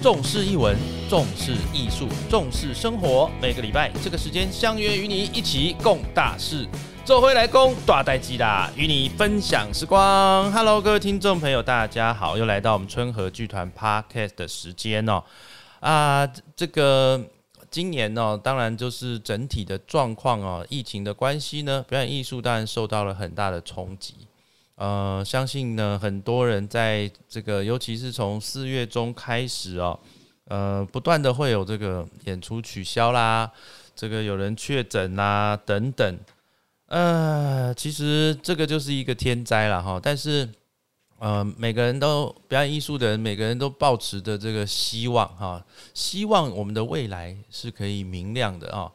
重视译文，重视艺术，重视生活。每个礼拜这个时间相约与你一起共大事。做回来公大代机啦，与你分享时光。Hello，各位听众朋友，大家好，又来到我们春和剧团 Podcast 的时间哦。啊，这个今年呢，当然就是整体的状况哦，疫情的关系呢，表演艺术当然受到了很大的冲击。呃，相信呢，很多人在这个，尤其是从四月中开始哦，呃，不断的会有这个演出取消啦，这个有人确诊啦等等，呃，其实这个就是一个天灾了哈。但是，呃，每个人都表演艺术的人，每个人都抱持着这个希望哈，希望我们的未来是可以明亮的啊。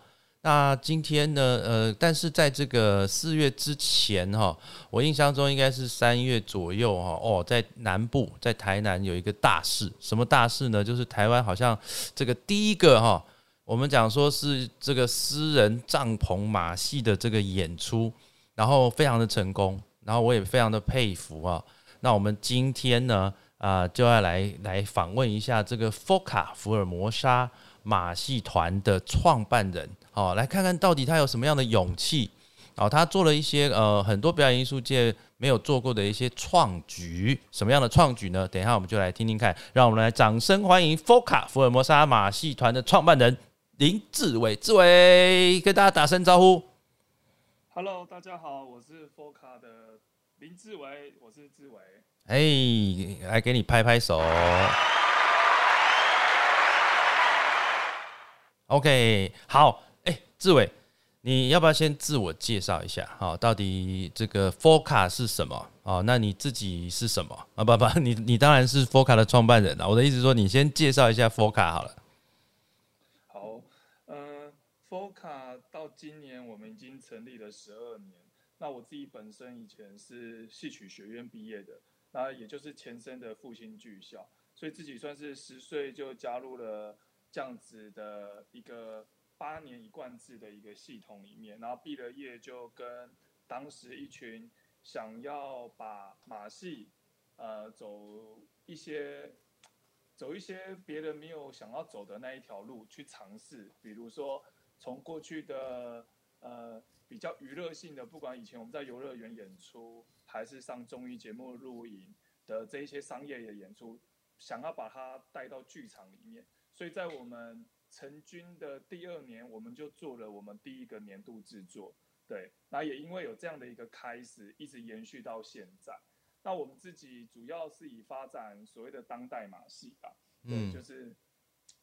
那今天呢？呃，但是在这个四月之前哈，我印象中应该是三月左右哈。哦，在南部，在台南有一个大事，什么大事呢？就是台湾好像这个第一个哈，我们讲说是这个私人帐篷马戏的这个演出，然后非常的成功，然后我也非常的佩服啊。那我们今天呢，啊，就要来来访问一下这个福卡福尔摩沙马戏团的创办人。好，来看看到底他有什么样的勇气？哦，他做了一些呃很多表演艺术界没有做过的一些创举，什么样的创举呢？等一下我们就来听听看。让我们来掌声欢迎 FOCA 福尔摩沙马戏团的创办人林志伟，志伟跟大家打声招呼。Hello，大家好，我是 FOCA 的林志伟，我是志伟。哎，来给你拍拍手。OK，好。志伟，你要不要先自我介绍一下？好，到底这个 FOCA 是什么？哦，那你自己是什么？啊，不不，你你当然是 FOCA 的创办人了。我的意思说，你先介绍一下 FOCA 好了。好，嗯，FOCA 到今年我们已经成立了十二年。那我自己本身以前是戏曲学院毕业的，那也就是前身的复兴剧校，所以自己算是十岁就加入了这样子的一个。八年一贯制的一个系统里面，然后毕了业就跟当时一群想要把马戏，呃，走一些走一些别人没有想要走的那一条路去尝试，比如说从过去的呃比较娱乐性的，不管以前我们在游乐园演出，还是上综艺节目录影的这一些商业的演出，想要把它带到剧场里面，所以在我们。成军的第二年，我们就做了我们第一个年度制作，对，那也因为有这样的一个开始，一直延续到现在。那我们自己主要是以发展所谓的当代马戏吧，嗯，就是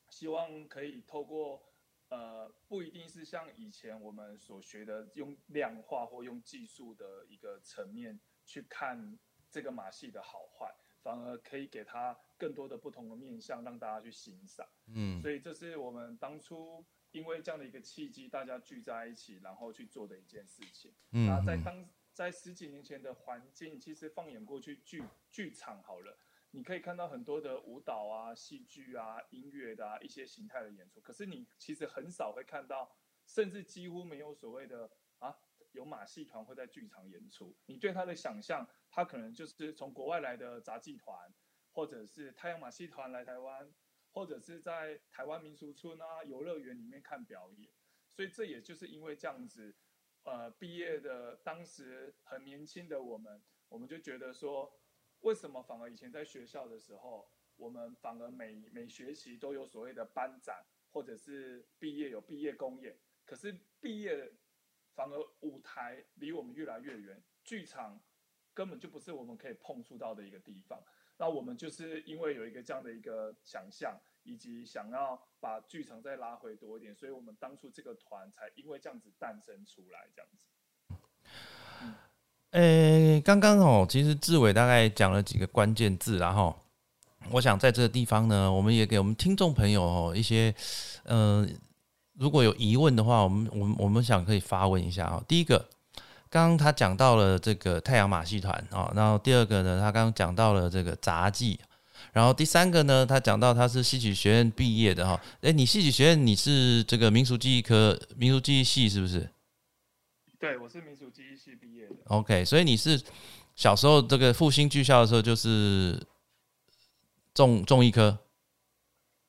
希望可以透过呃，不一定是像以前我们所学的用量化或用技术的一个层面去看这个马戏的好坏。反而可以给他更多的不同的面向，让大家去欣赏。嗯，所以这是我们当初因为这样的一个契机，大家聚在一起，然后去做的一件事情。嗯，那在当在十几年前的环境，其实放眼过去，剧剧场好了，你可以看到很多的舞蹈啊、戏剧啊、音乐的啊一些形态的演出，可是你其实很少会看到，甚至几乎没有所谓的啊。有马戏团会在剧场演出，你对他的想象，他可能就是从国外来的杂技团，或者是太阳马戏团来台湾，或者是在台湾民俗村啊游乐园里面看表演。所以这也就是因为这样子，呃，毕业的当时很年轻的我们，我们就觉得说，为什么反而以前在学校的时候，我们反而每每学期都有所谓的班长，或者是毕业有毕业公演，可是毕业。反而舞台离我们越来越远，剧场根本就不是我们可以碰触到的一个地方。那我们就是因为有一个这样的一个想象，以及想要把剧场再拉回多一点，所以我们当初这个团才因为这样子诞生出来。这样子。诶，刚刚哦，其实志伟大概讲了几个关键字，然后我想在这个地方呢，我们也给我们听众朋友哦一些，嗯。如果有疑问的话，我们我们我们想可以发问一下啊。第一个，刚刚他讲到了这个太阳马戏团啊，然后第二个呢，他刚刚讲到了这个杂技，然后第三个呢，他讲到他是戏曲学院毕业的哈。哎，你戏曲学院你是这个民俗记忆科民俗记忆系是不是？对，我是民俗记忆系毕业的。OK，所以你是小时候这个复兴剧校的时候就是重重艺科。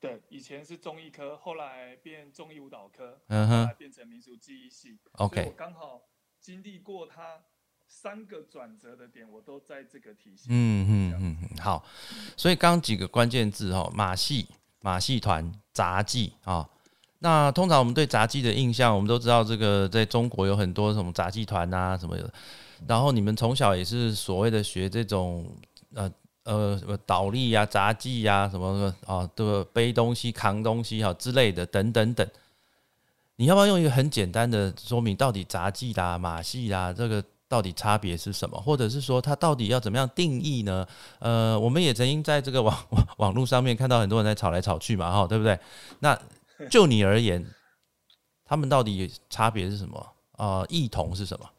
对，以前是中医科，后来变中医舞蹈科，嗯哼后来变成民俗记忆系。OK 我刚好经历过它三个转折的点，我都在这个体系。嗯嗯嗯嗯，好。所以刚刚几个关键字哦，马戏、马戏团、杂技啊、那通常我们对杂技的印象，我们都知道这个在中国有很多什么杂技团啊什么的。然后你们从小也是所谓的学这种呃呃什么倒立呀、杂技呀、什么什么啊，对吧？背东西、扛东西哈之类的等等等。你要不要用一个很简单的说明，到底杂技啦、马戏啦，这个到底差别是什么？或者是说它到底要怎么样定义呢？呃，我们也曾经在这个网网网络上面看到很多人在吵来吵去嘛，哈，对不对？那就你而言，他们到底差别是什么？呃，异同是什么？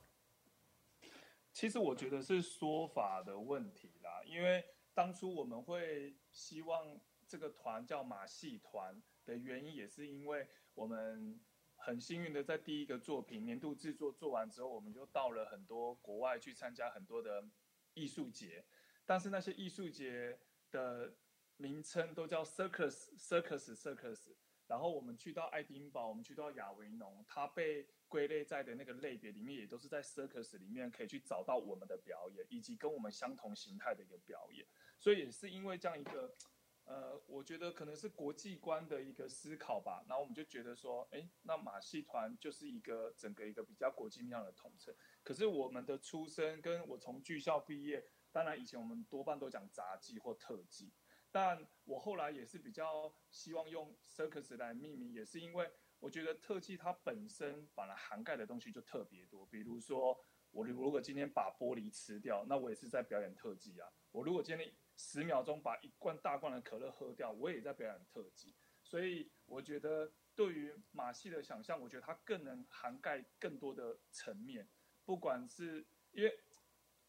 其实我觉得是说法的问题，因为当初我们会希望这个团叫马戏团的原因，也是因为我们很幸运的在第一个作品年度制作做完之后，我们就到了很多国外去参加很多的艺术节，但是那些艺术节的名称都叫 circus circus circus，然后我们去到爱丁堡，我们去到亚维农，它被归类在的那个类别里面，也都是在 circus 里面可以去找到我们的表演，以及跟我们相同形态的一个表演。所以也是因为这样一个，呃，我觉得可能是国际观的一个思考吧。然后我们就觉得说，哎，那马戏团就是一个整个一个比较国际面的统称。可是我们的出身跟我从剧校毕业，当然以前我们多半都讲杂技或特技。但我后来也是比较希望用 circus 来命名，也是因为我觉得特技它本身本来涵盖的东西就特别多。比如说，我如果今天把玻璃吃掉，那我也是在表演特技啊。我如果今天十秒钟把一罐大罐的可乐喝掉，我也在表演特技。所以我觉得对于马戏的想象，我觉得它更能涵盖更多的层面，不管是因为。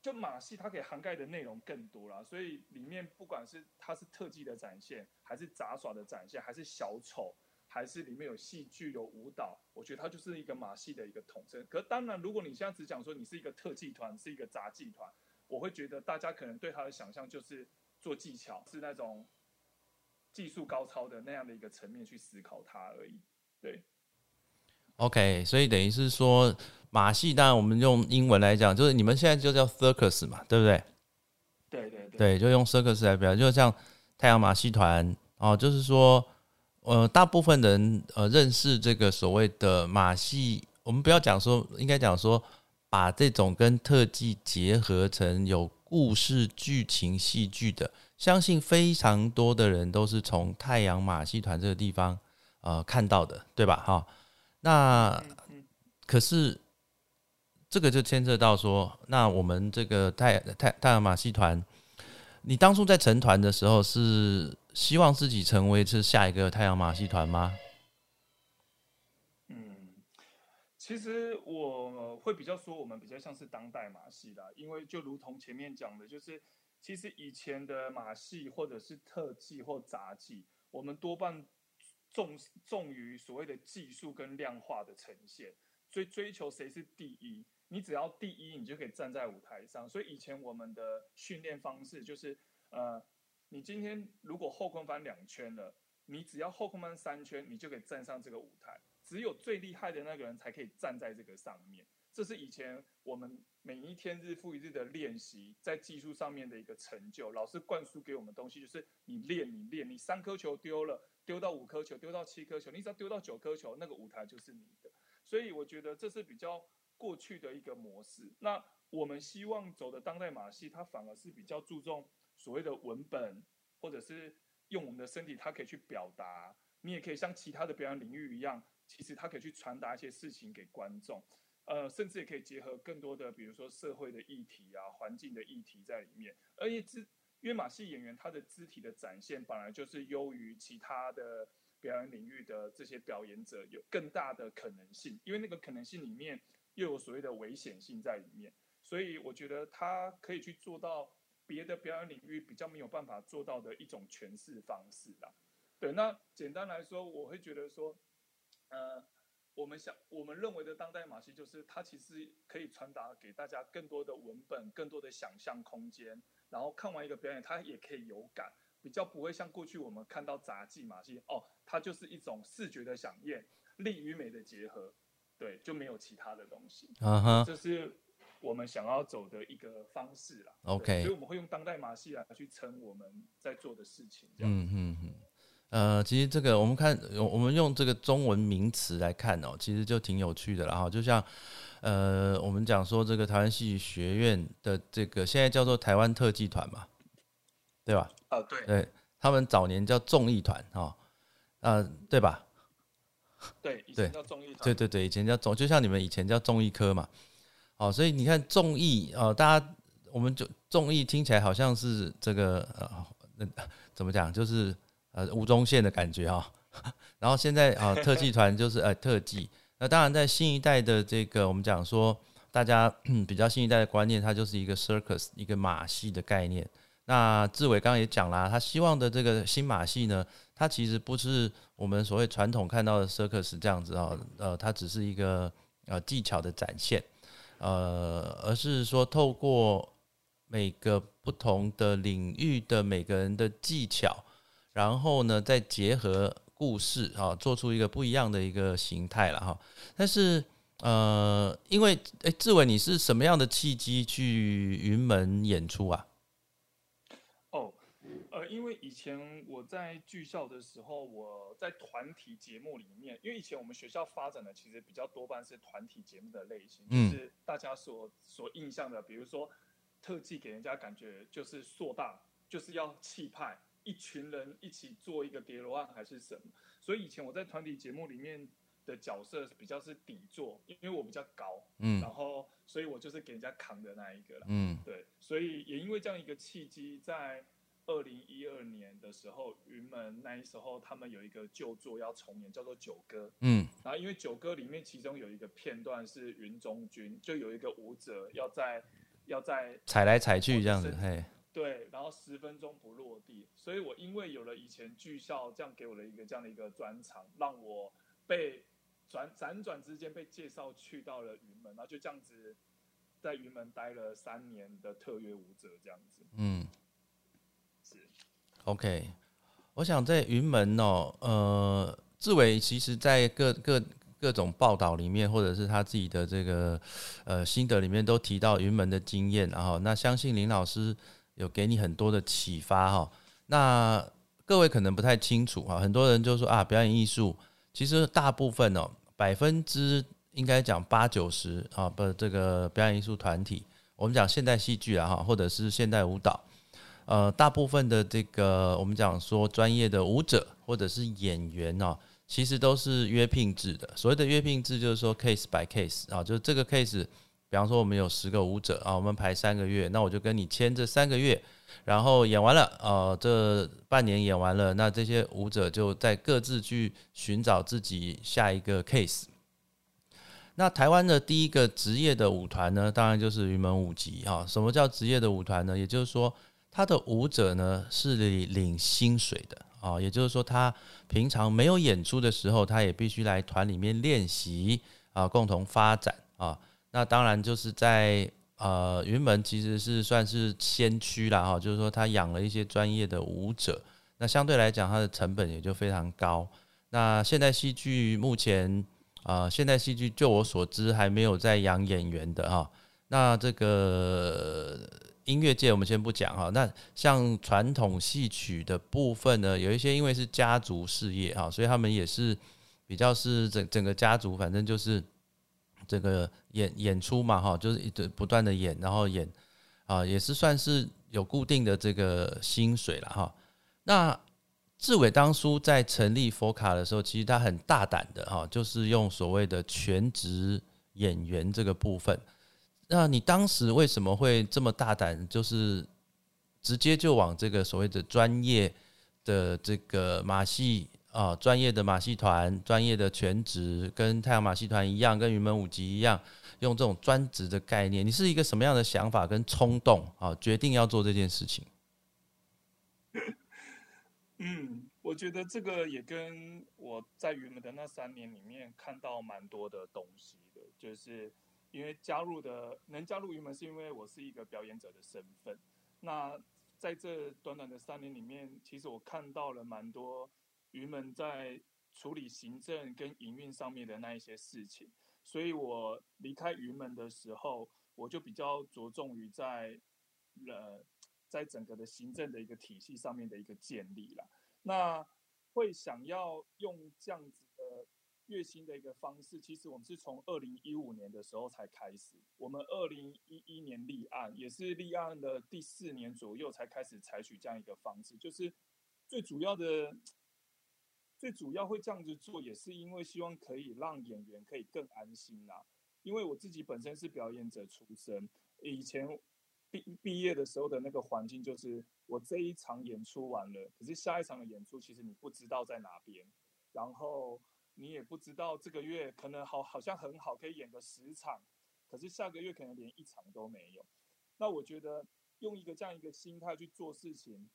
就马戏，它可以涵盖的内容更多啦，所以里面不管是它是特技的展现，还是杂耍的展现，还是小丑，还是里面有戏剧、有舞蹈，我觉得它就是一个马戏的一个统称。可当然，如果你现在只讲说你是一个特技团，是一个杂技团，我会觉得大家可能对它的想象就是做技巧，是那种技术高超的那样的一个层面去思考它而已。对。OK，所以等于是说马戏，当然我们用英文来讲，就是你们现在就叫 circus 嘛，对不对？对对对。对，就用 circus 来表，就像太阳马戏团哦，就是说，呃，大部分人呃认识这个所谓的马戏，我们不要讲说，应该讲说，把这种跟特技结合成有故事、剧情、戏剧的，相信非常多的人都是从太阳马戏团这个地方呃看到的，对吧？哈、那可是这个就牵涉到说，那我们这个太太太阳马戏团，你当初在成团的时候是希望自己成为是下一个太阳马戏团吗？嗯，其实我会比较说，我们比较像是当代马戏啦，因为就如同前面讲的，就是其实以前的马戏或者是特技或杂技，我们多半重重于所谓的技术跟量化的呈现，所以追求谁是第一，你只要第一，你就可以站在舞台上。所以以前我们的训练方式就是，呃，你今天如果后空翻两圈了，你只要后空翻三圈，你就可以站上这个舞台。只有最厉害的那个人才可以站在这个上面。这是以前我们每一天日复一日的练习，在技术上面的一个成就。老师灌输给我们东西就是你练，你练，你三颗球丢了，丢到五颗球，丢到七颗球，你只要丢到九颗球，那个舞台就是你的。所以我觉得这是比较过去的一个模式。那我们希望走的当代马戏，它反而是比较注重所谓的文本，或者是用我们的身体，它可以去表达。你也可以像其他的表演领域一样，其实它可以去传达一些事情给观众。呃，甚至也可以结合更多的，比如说社会的议题啊、环境的议题在里面。而且肢，因为马戏演员他的肢体的展现本来就是优于其他的表演领域的这些表演者，有更大的可能性。因为那个可能性里面又有所谓的危险性在里面，所以我觉得他可以去做到别的表演领域比较没有办法做到的一种诠释方式啦。对，那简单来说，我会觉得说，呃。我们想，我们认为的当代马戏，就是它其实可以传达给大家更多的文本、更多的想象空间，然后看完一个表演，它也可以有感，比较不会像过去我们看到杂技马戏，哦，它就是一种视觉的响应，力与美的结合，对，就没有其他的东西。啊哈这是我们想要走的一个方式啦。OK 所以我们会用当代马戏来去称我们在做的事情。嗯嗯嗯，呃，其实这个我们看，我们用这个中文名词来看哦，其实就挺有趣的啦哈。就像呃，我们讲说这个台湾戏剧学院的这个现在叫做台湾特技团嘛，对吧？啊，对对他们早年叫综艺团哈，呃，对吧？对，以对前叫综艺团，对对对，以前叫综，就像你们以前叫综艺科嘛，哦，所以你看综艺呃，大家我们就综艺听起来好像是这个呃，那怎么讲，就是呃吴宗宪的感觉哈、然后现在啊、特技团就是呃特技，那当然在新一代的这个我们讲说，大家 比较新一代的观念，它就是一个 circus 一个马戏的概念。那志伟刚刚也讲啦，他希望的这个新马戏呢，它其实不是我们所谓传统看到的 circus 这样子啊、呃，它只是一个呃技巧的展现，呃，而是说透过每个不同的领域的每个人的技巧，然后呢再结合故事啊，做出一个不一样的一个形态了哈。但是呃，因为诶，志伟你是什么样的契机去云门演出啊？哦，呃，因为以前我在剧校的时候，我在团体节目里面，因为以前我们学校发展的其实比较多半是团体节目的类型，嗯。就是大家所所印象的，比如说特技给人家感觉就是硕大，就是要气派，一群人一起做一个叠罗案还是什么，所以以前我在团体节目里面的角色比较是底座，因为我比较高，嗯。然后所以我就是给人家扛的那一个了。嗯。对，所以也因为这样一个契机，在二零一二年的时候，云门那一时候他们有一个旧作要重演，叫做《九歌》。嗯然后因为《九歌》里面其中有一个片段是云中君，就有一个舞者要在要在踩来踩去这样子，嘿，对，然后十分钟不落地，所以我因为有了以前剧校这样给我的一个这样的一个专场，让我被转辗转之间被介绍去到了云门，然后就这样子在云门待了三年的特约舞者这样子。嗯。OK，我想在云门哦，呃，志伟其实在各各各种报道里面，或者是他自己的这个呃心得里面，都提到云门的经验，然后那相信林老师有给你很多的启发哈、那各位可能不太清楚哈，很多人就说啊，表演艺术其实大部分哦，百分之应该讲八九十啊，不，这个表演艺术团体，我们讲现代戏剧啊哈，或者是现代舞蹈。呃，大部分的这个我们讲说专业的舞者或者是演员哦，其实都是约聘制的。所谓的约聘制就是说 case by case 啊，就是这个 case，比方说我们有十个舞者啊，我们排三个月，那我就跟你签这三个月，然后演完了，呃，这半年演完了，那这些舞者就在各自去寻找自己下一个 case。那台湾的第一个职业的舞团呢，当然就是云门舞集哈。什么叫职业的舞团呢？也就是说，他的舞者呢是领薪水的啊，也就是说，他平常没有演出的时候，他也必须来团里面练习啊，共同发展啊。那当然就是在呃云门其实是算是先驱啦哈，就是说他养了一些专业的舞者，那相对来讲他的成本也就非常高。那现代戏剧目前啊、现代戏剧就我所知还没有在养演员的哈。那这个音乐界我们先不讲哈，那像传统戏曲的部分呢，有一些因为是家族事业哈，所以他们也是比较是整整个家族，反正就是这个演演出嘛哈，就是一直不断的演，然后演啊，也是算是有固定的这个薪水了哈。那志伟当初在成立佛卡的时候，其实他很大胆的哈，就是用所谓的全职演员这个部分。那你当时为什么会这么大胆，就是直接就往这个所谓的专业的这个马戏啊，专业的马戏团、专业的全职，跟太阳马戏团一样，跟云门舞集一样，用这种专职的概念，你是一个什么样的想法跟冲动啊，决定要做这件事情？嗯，我觉得这个也跟我在云门的那三年里面看到蛮多的东西的，就是因为加入的能加入云门，是因为我是一个表演者的身份。那在这短短的三年里面，其实我看到了蛮多鱼门在处理行政跟营运上面的那一些事情，所以我离开鱼门的时候，我就比较着重于在呃，在整个的行政的一个体系上面的一个建立了。那会想要用这样子。月薪的一个方式，其实我们是从二零一五年的时候才开始。我们二零一一年立案，也是立案的第四年左右才开始采取这样一个方式。就是最主要的，最主要会这样子做，也是因为希望可以让演员可以更安心啦。因为我自己本身是表演者出身，以前毕毕业的时候的那个环境，就是我这一场演出完了，可是下一场的演出其实你不知道在哪边，然后。你也不知道这个月可能好好像很好，可以演个十场，可是下个月可能连一场都没有。那我觉得用一个这样一个心态去做事情，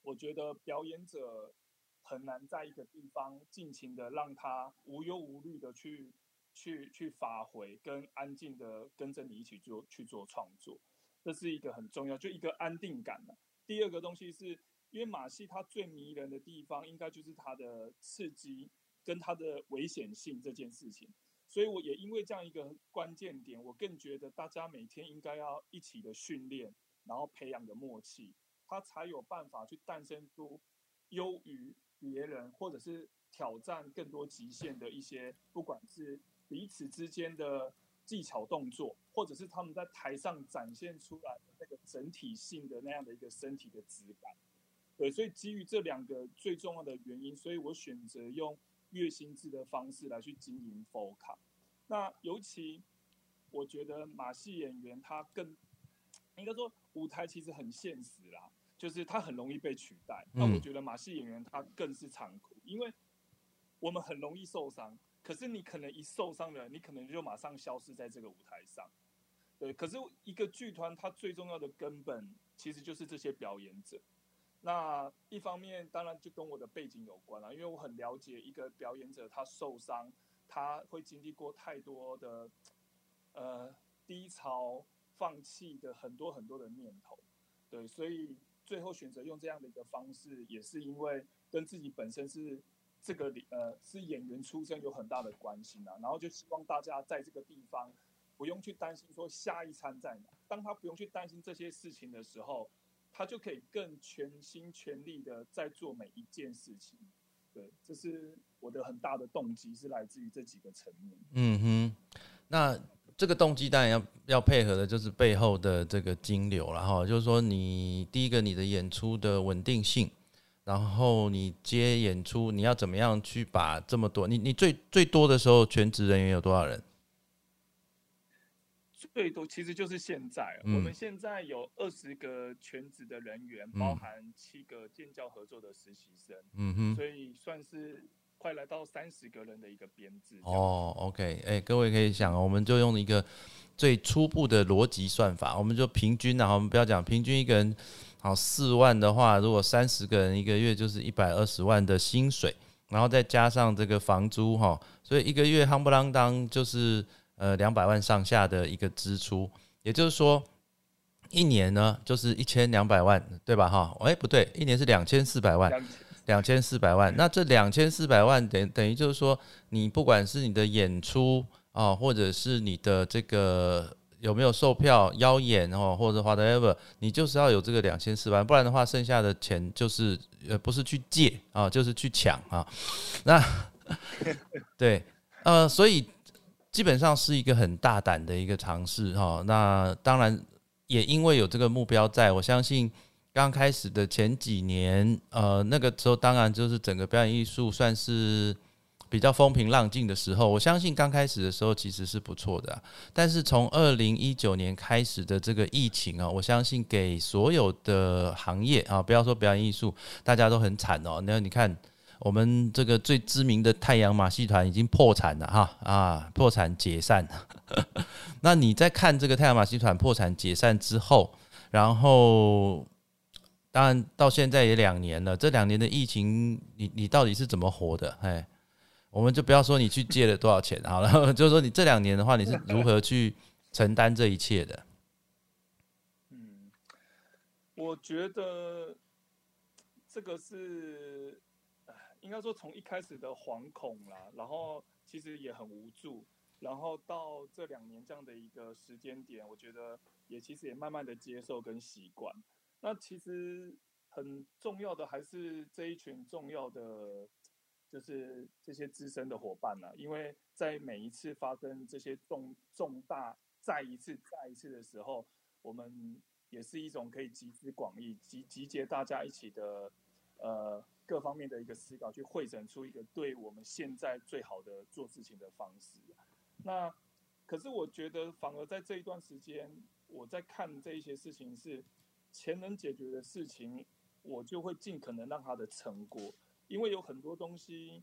我觉得表演者很难在一个地方尽情的让他无忧无虑的去去去发挥，跟安静的跟着你一起做去做创作，这是一个很重要，就一个安定感嘛。第二个东西是因为马戏它最迷人的地方，应该就是它的刺激。跟它的危险性这件事情，所以我也因为这样一个关键点，我更觉得大家每天应该要一起的训练，然后培养的默契，他才有办法去诞生出优于别人，或者是挑战更多极限的一些，不管是彼此之间的技巧动作，或者是他们在台上展现出来的那个整体性的那样的一个身体的质感。对，所以基于这两个最重要的原因，所以我选择用。月薪制的方式来去经营 f 卡，那尤其我觉得马戏演员他更应该说舞台其实很现实啦，就是他很容易被取代。那我觉得马戏演员他更是残酷，因为我们很容易受伤，可是你可能一受伤了，你可能就马上消失在这个舞台上。对，可是一个剧团它最重要的根本其实就是这些表演者。那一方面当然就跟我的背景有关了，因为我很了解一个表演者他受伤，他会经历过太多的呃低潮、放弃的很多很多的念头，对，所以最后选择用这样的一个方式，也是因为跟自己本身是这个呃是演员出身有很大的关系啊。然后就希望大家在这个地方不用去担心说下一餐在哪，当他不用去担心这些事情的时候。他就可以更全心全力的在做每一件事情，对，这是我的很大的动机，是来自于这几个层面。嗯哼，那这个动机当然要要配合的就是背后的这个金流了哈，就是说你第一个你的演出的稳定性，然后你接演出你要怎么样去把这么多，你你最最多的时候全职人员有多少人？最多其实就是现在，我们现在有二十个全职的人员，包含七个建教合作的实习生，嗯哼，所以算是快来到三十个人的一个编制。哦，OK，哎，各位可以想，我们就用一个最初步的逻辑算法，我们就平均然后，我们不要讲平均一个人好四万的话，如果三十个人一个月就是一百二十万的薪水，然后再加上这个房租哈，所以一个月夯不啷当就是。呃，两百万上下的一个支出，也就是说，一年呢就是一千两百万，对吧？哈，哎，不对，一年是两千四百万，两千四百万。那这两千四百万等等于就是说，你不管是你的演出啊，或者是你的这个有没有售票邀演哦，或者 whatever，你就是要有这个两千四百万，不然的话，剩下的钱就是呃，不是去借啊，就是去抢啊。那 对，呃，所以。基本上是一个很大胆的一个尝试哈，那当然也因为有这个目标，在我相信刚开始的前几年，呃，那个时候当然就是整个表演艺术算是比较风平浪静的时候。我相信刚开始的时候其实是不错的，但是从二零一九年开始的这个疫情啊，我相信给所有的行业啊，不要说表演艺术，大家都很惨哦。那你看。我们这个最知名的太阳马戏团已经破产了哈啊，破产解散。那你在看这个太阳马戏团破产解散之后，然后当然到现在也两年了，这两年的疫情，你你到底是怎么活的？哎，我们就不要说你去借了多少钱好了，就是说你这两年的话，你是如何去承担这一切的？嗯我觉得这个是，应该说从一开始的惶恐啦，然后其实也很无助，然后到这两年这样的一个时间点，我觉得也其实也慢慢的接受跟习惯。那其实很重要的还是这一群重要的，就是这些资深的伙伴呢，因为在每一次发生这些重重大再一次再一次的时候，我们。也是一种可以集思广益、集集结大家一起的，各方面的一个思考，去汇整出一个对我们现在最好的做事情的方式。那可是我觉得，反而在这一段时间，我在看这一些事情是钱能解决的事情，我就会尽可能让它的成果，因为有很多东西，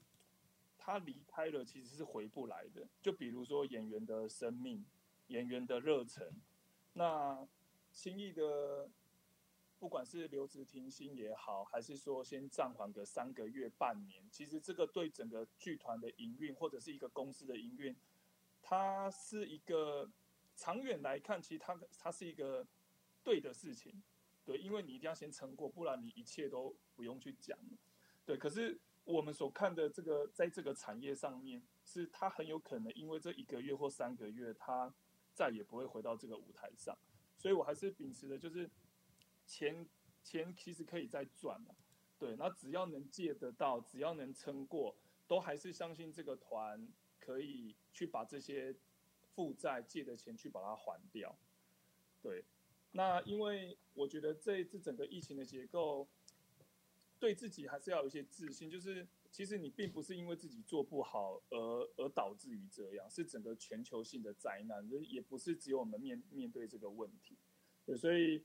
他离开了其实是回不来的。就比如说演员的生命、演员的热忱，那。轻易的，不管是留职停薪也好，还是说先暂缓个三个月、半年，其实这个对整个剧团的营运或者是一个公司的营运，它是一个长远来看，其实它它是一个对的事情，对，因为你一定要先撑过，不然你一切都不用去讲，对。可是我们所看的这个，在这个产业上面，是它很有可能因为这一个月或三个月，它再也不会回到这个舞台上。所以我还是秉持的，就是钱钱其实可以再赚嘛，对，那只要能借得到，只要能撑过，都还是相信这个团可以去把这些负债借的钱去把它还掉，对，那因为我觉得这这整个疫情的结构，对自己还是要有一些自信，就是。其实你并不是因为自己做不好而而导致于这样，是整个全球性的灾难，也不是只有我们面面对这个问题。对，所以，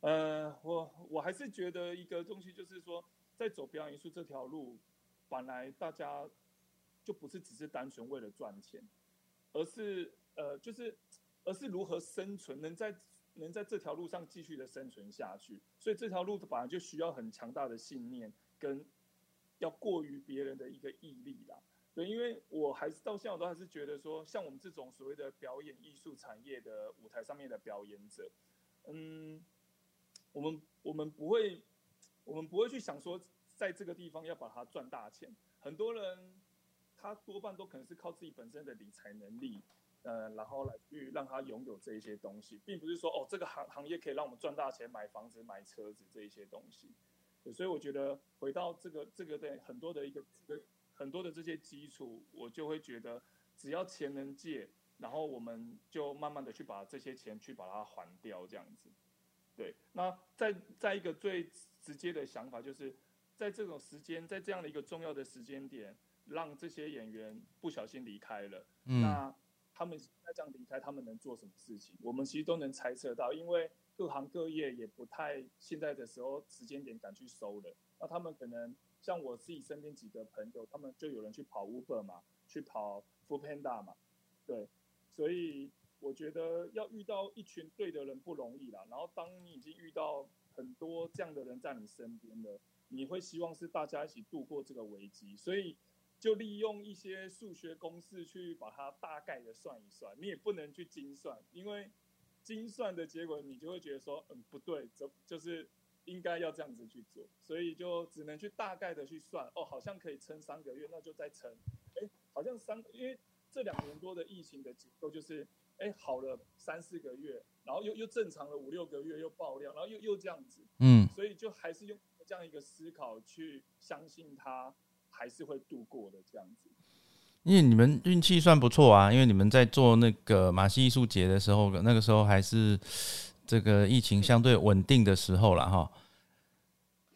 呃，我我还是觉得一个东西就是说，在走表演艺术这条路，本来大家就不是只是单纯为了赚钱，而是呃，就是而是如何生存，能在能在这条路上继续的生存下去。所以这条路本来就需要很强大的信念跟。要过于别人的一个毅力啦，对，因为我还是到现在我都还是觉得说，像我们这种所谓的表演艺术产业的舞台上面的表演者，嗯，我们我们不会，我们不会去想说，在这个地方要把它赚大钱。很多人他多半都可能是靠自己本身的理财能力，呃，然后来去让他拥有这一些东西，并不是说哦，这个行行业可以让我们赚大钱，买房子、买车子这一些东西。所以我觉得回到这个这个的很多的一个很多的这些基础，我就会觉得只要钱能借，然后我们就慢慢的去把这些钱去把它还掉，这样子。对，那再再一个最直接的想法，就是在这种时间，在这样的一个重要的时间点，让这些演员不小心离开了，那他们在这样离开，他们能做什么事情？我们其实都能猜测到，因为。各行各业也不太现在的时候时间点敢去收了，那他们可能像我自己身边几个朋友，他们就有人去跑 Uber 嘛，去跑 Food Panda 嘛，对，所以我觉得要遇到一群对的人不容易啦。然后当你已经遇到很多这样的人在你身边了，你会希望是大家一起度过这个危机，所以就利用一些数学公式去把它大概的算一算，你也不能去精算，因为。精算的结果，你就会觉得说，嗯，不对，就就是应该要这样子去做，所以就只能去大概的去算，哦，好像可以撑三个月，那就再撑，哎，好像三，因为这两年多的疫情的结构就是，哎，好了三四个月，然后又又正常了五六个月，又爆量，然后又又这样子，嗯，所以就还是用这样一个思考去相信它还是会度过的这样子。因为你们运气算不错啊，因为你们在做那个马戏艺术节的时候，那个时候还是这个疫情相对稳定的时候了哈。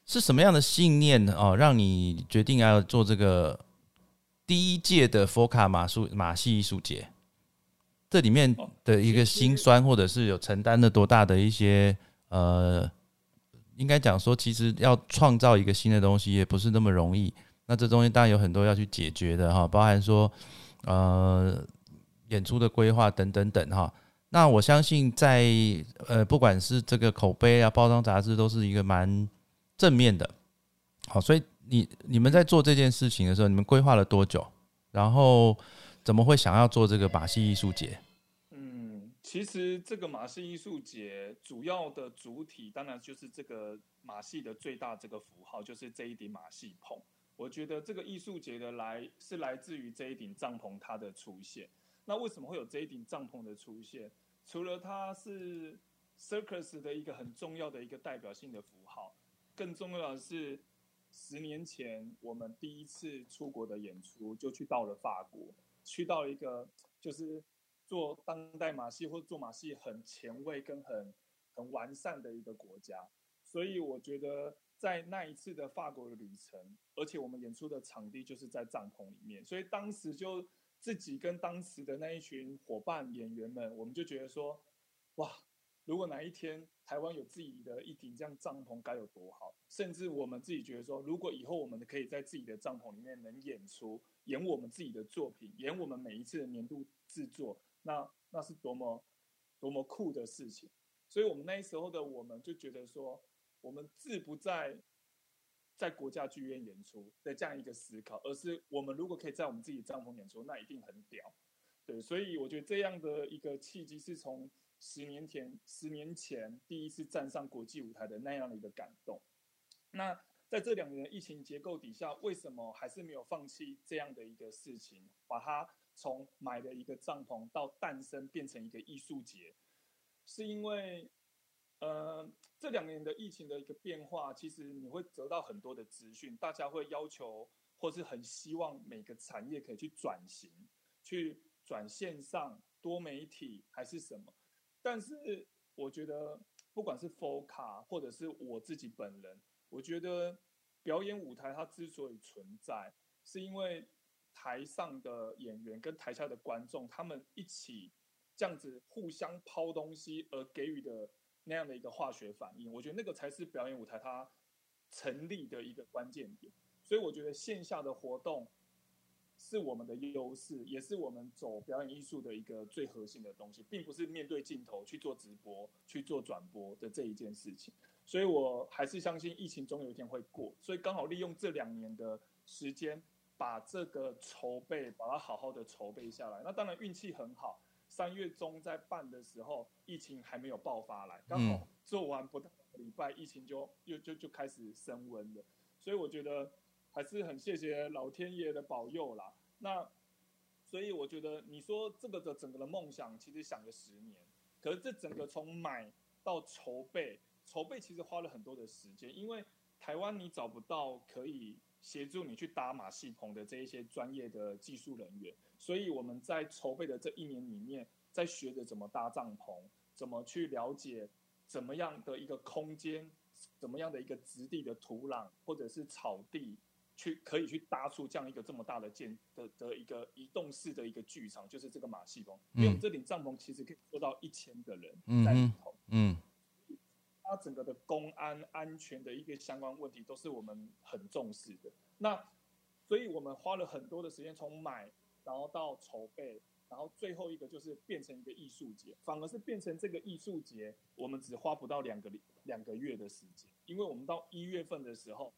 是什么样的信念哦，让你决定要做这个第一届的佛卡马术马戏艺术节？这里面的一个辛酸，或者是有承担了多大的一些呃，应该讲说，其实要创造一个新的东西，也不是那么容易。那这中间当然有很多要去解决的哈，包含说，呃，演出的规划等等等哈。那我相信在呃，不管是这个口碑啊、包装杂志，都是一个蛮正面的。好，所以你你们在做这件事情的时候，你们规划了多久？然后怎么会想要做这个马戏艺术节？嗯，其实这个马戏艺术节主要的主体，当然就是这个马戏的最大这个符号，就是这一顶马戏棚。我觉得这个艺术节的来是来自于这一顶帐篷它的出现。那为什么会有这一顶帐篷的出现？除了它是 circus 的一个很重要的一个代表性的符号，更重要的是，十年前我们第一次出国的演出就去到了法国，去到一个就是。做当代马戏或者做马戏很前卫跟很很完善的一个国家，所以我觉得在那一次的法国的旅程，而且我们演出的场地就是在帐篷里面，所以当时就自己跟当时的那一群伙伴演员们，我们就觉得说，哇，如果哪一天台湾有自己的一顶这样帐篷该有多好，甚至我们自己觉得说，如果以后我们可以在自己的帐篷里面能演出，演我们自己的作品，演我们每一次的年度制作。那那是多么多么酷的事情，所以我们那时候的我们就觉得说，我们志不在在国家剧院演出的这样一个思考，而是我们如果可以在我们自己帐篷演出，那一定很屌。对，所以我觉得这样的一个契机是从十年前十年前第一次站上国际舞台的那样的一个感动。那在这两年疫情结构底下，为什么还是没有放弃这样的一个事情，把它？从买的一个帐篷到诞生变成一个艺术节，是因为，呃，这两年的疫情的一个变化，其实你会得到很多的资讯，大家会要求或是很希望每个产业可以去转型，去转线上多媒体还是什么。但是我觉得，不管是 FOCA 或者是我自己本人，我觉得表演舞台它之所以存在，是因为。台上的演员跟台下的观众，他们一起这样子互相抛东西而给予的那样的一个化学反应，我觉得那个才是表演舞台它成立的一个关键点。所以我觉得线下的活动是我们的优势，也是我们走表演艺术的一个最核心的东西，并不是面对镜头去做直播、去做转播的这一件事情。所以我还是相信疫情总有一天会过，所以刚好利用这两年的时间。把这个筹备，把它好好的筹备下来。那当然运气很好，三月中在办的时候，疫情还没有爆发来，刚好做完不到礼拜，疫情就又就就开始升温了。所以我觉得还是很谢谢老天爷的保佑啦。那所以我觉得你说这个的整个的梦想，其实想了十年，可是这整个从买到筹备，筹备其实花了很多的时间，因为台湾你找不到可以。协助你去搭马戏棚的这一些专业的技术人员，所以我们在筹备的这一年里面，在学着怎么搭帐篷，怎么去了解怎么样的一个空间，怎么样的一个质地的土壤或者是草地，去可以去搭出这样一个这么大的建的的一个移动式的一个剧场，就是这个马戏棚。因为我们这顶帐篷其实可以坐到一千个人在里头。嗯。整个的公安安全的一个相关问题，都是我们很重视的。那，所以我们花了很多的时间，从买，然后到筹备，然后最后一个就是变成一个艺术节。反而是变成这个艺术节，我们只花不到两个两个月的时间，因为我们到一月份的时候，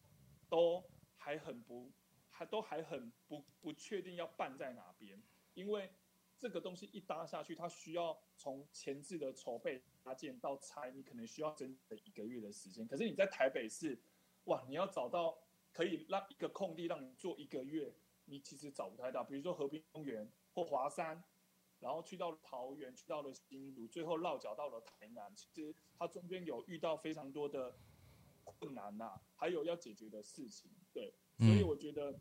都还很不，还都还很不不确定要办在哪边，因为。这个东西一搭下去，它需要从前置的筹备搭建到拆，你可能需要整整一个月的时间。可是你在台北市，哇，你要找到可以让一个空地让你做一个月，你其实找不太到。比如说和平公园或华山，然后去到桃园，去到了新竹，最后落脚到了台南，其实它中间有遇到非常多的困难呐，还有要解决的事情。对，所以我觉得。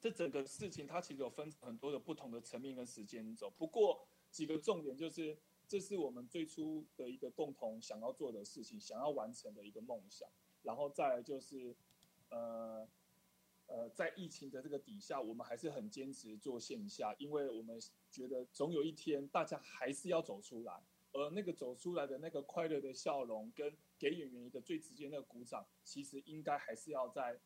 这整个事情，它其实有分很多的不同的层面跟时间走。不过几个重点就是，这是我们最初的一个共同想要做的事情，想要完成的一个梦想。然后再来就是，呃，呃，在疫情的这个底下，我们还是很坚持做线下，因为我们觉得总有一天大家还是要走出来，而那个走出来的那个快乐的笑容，跟给演员一个最直接的鼓掌，其实应该还是要在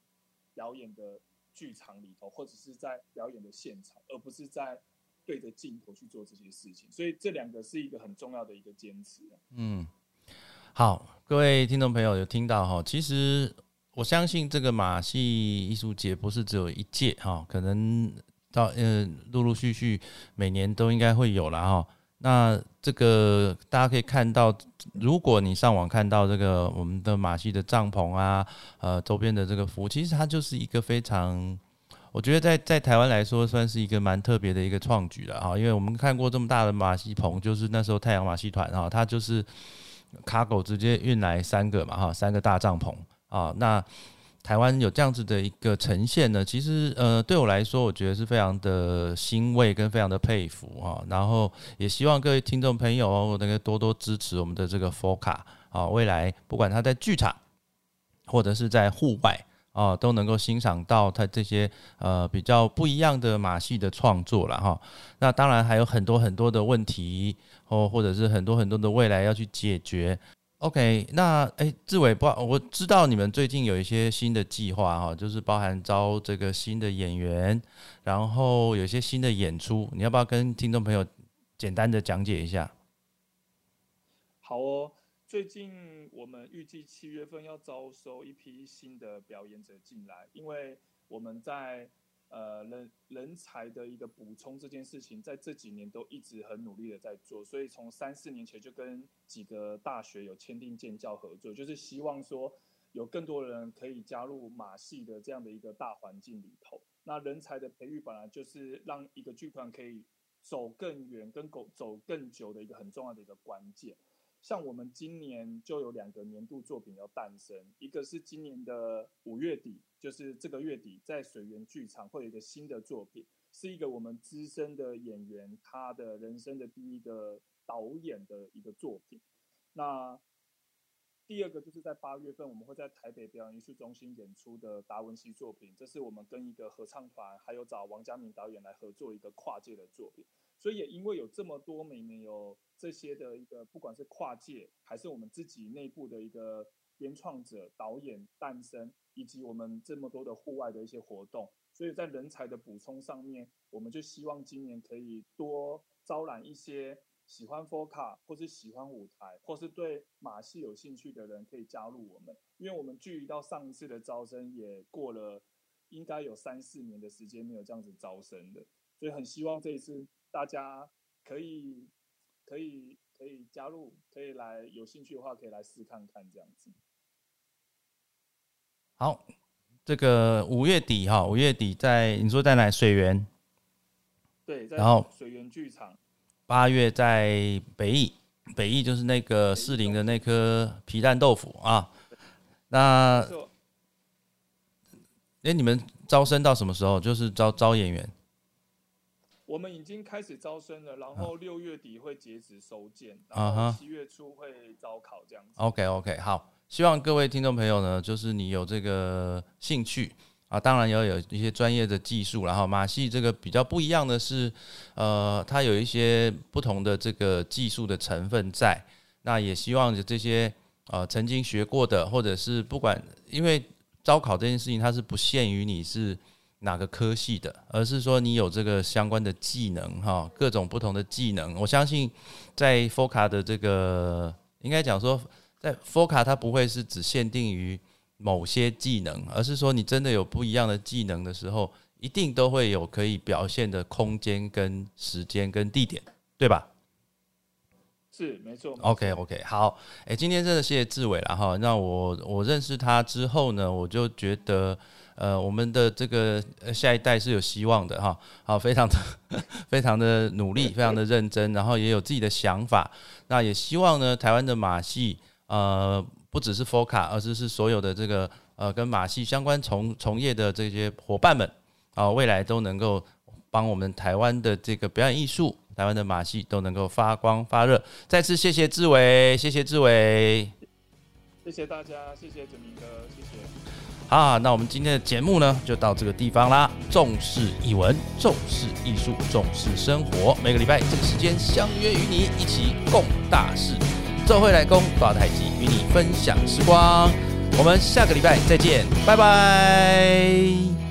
表演的。剧场里头，或者是在表演的现场，而不是在对着镜头去做这些事情。所以这两个是一个很重要的一个坚持。嗯，好，各位听众朋友有听到哈？其实我相信这个马戏艺术节不是只有一届哈，可能到呃陆陆续续每年都应该会有了哈。那这个大家可以看到，如果你上网看到这个我们的马戏的帐篷啊，呃，周边的这个服务，其实它就是一个非常，我觉得在在台湾来说，算是一个蛮特别的一个创举了哈。因为我们看过这么大的马戏棚，就是那时候太阳马戏团哈，它就是卡狗直接运来三个嘛哈，三个大帐篷啊，那。台湾有这样子的一个呈现呢，其实呃对我来说，我觉得是非常的欣慰跟非常的佩服啊。然后也希望各位听众朋友能够多多支持我们的这个 f o c a 啊，未来不管他在剧场或者是在户外哦，都能够欣赏到他这些呃比较不一样的马戏的创作了哈。那当然还有很多很多的问题哦，或者是很多很多的未来要去解决。OK，那哎，志伟，不，我知道你们最近有一些新的计划哈，就是包含招这个新的演员，然后有些新的演出，你要不要跟听众朋友简单的讲解一下？好哦，最近我们预计七月份要招收一批新的表演者进来，因为我们在。呃，人人才的一个补充这件事情，在这几年都一直很努力的在做，所以从三四年前就跟几个大学有签订建教合作，就是希望说有更多人可以加入马戏的这样的一个大环境里头。那人才的培育本来就是让一个剧团可以走更远、跟走走更久的一个很重要的一个关键。像我们今年就有两个年度作品要诞生，一个是今年的五月底，就是这个月底在水源剧场会有一个新的作品，是一个我们资深的演员他的人生的第一个导演的一个作品。那第二个就是在八月份我们会在台北表演艺术中心演出的达文西作品，这是我们跟一个合唱团还有找王家明导演来合作一个跨界的作品。所以也因为有这么多每年有这些的一个，不管是跨界还是我们自己内部的一个编创者、导演诞生，以及我们这么多的户外的一些活动，所以在人才的补充上面，我们就希望今年可以多招揽一些喜欢 f o c a 或是喜欢舞台，或是对马戏有兴趣的人可以加入我们，因为我们距离到上一次的招生也过了应该有三四年的时间没有这样子招生的，所以很希望这一次。大家可以可以可以加入，可以来有兴趣的话可以来试看看这样子。好，这个五月底哈，五月底在你说在哪？水源。对，然后水源剧场。八月在北艺，北艺就是那个士林的那颗皮蛋豆腐啊。那，哎，你们招生到什么时候？就是招招演员。我们已经开始招生了，然后六月底会截止收件，然后七月初会招考这样子。OK OK，好，希望各位听众朋友呢，就是你有这个兴趣啊，当然要有一些专业的技术，然后马戏这个比较不一样的是，呃，它有一些不同的这个技术的成分在，那也希望这些呃曾经学过的，或者是不管，因为招考这件事情它是不限于你是。哪个科系的，而是说你有这个相关的技能哈，各种不同的技能。我相信在 f o c a 的这个，应该讲说，在 f o c a 它不会是只限定于某些技能，而是说你真的有不一样的技能的时候，一定都会有可以表现的空间、跟时间、跟地点，对吧？是，没错。OK OK，好，哎，今天真的谢谢志伟了哈。那我我认识他之后呢，我就觉得。呃，我们的这个下一代是有希望的哈，好，非常的 非常的努力，非常的认真，然后也有自己的想法。那也希望呢，台湾的马戏，呃，不只是 FOCA，而是是所有的这个呃跟马戏相关从从业的这些伙伴们啊，未来都能够帮我们台湾的这个表演艺术，台湾的马戏都能够发光发热。再次谢谢志伟，谢谢志伟，谢谢大家，谢谢子明哥，谢谢。啊，那我们今天的节目呢，就到这个地方啦。重视译文，重视艺术，重视生活。每个礼拜这个时间相约与你一起共大事。周会来攻大太极，与你分享时光。我们下个礼拜再见，拜拜。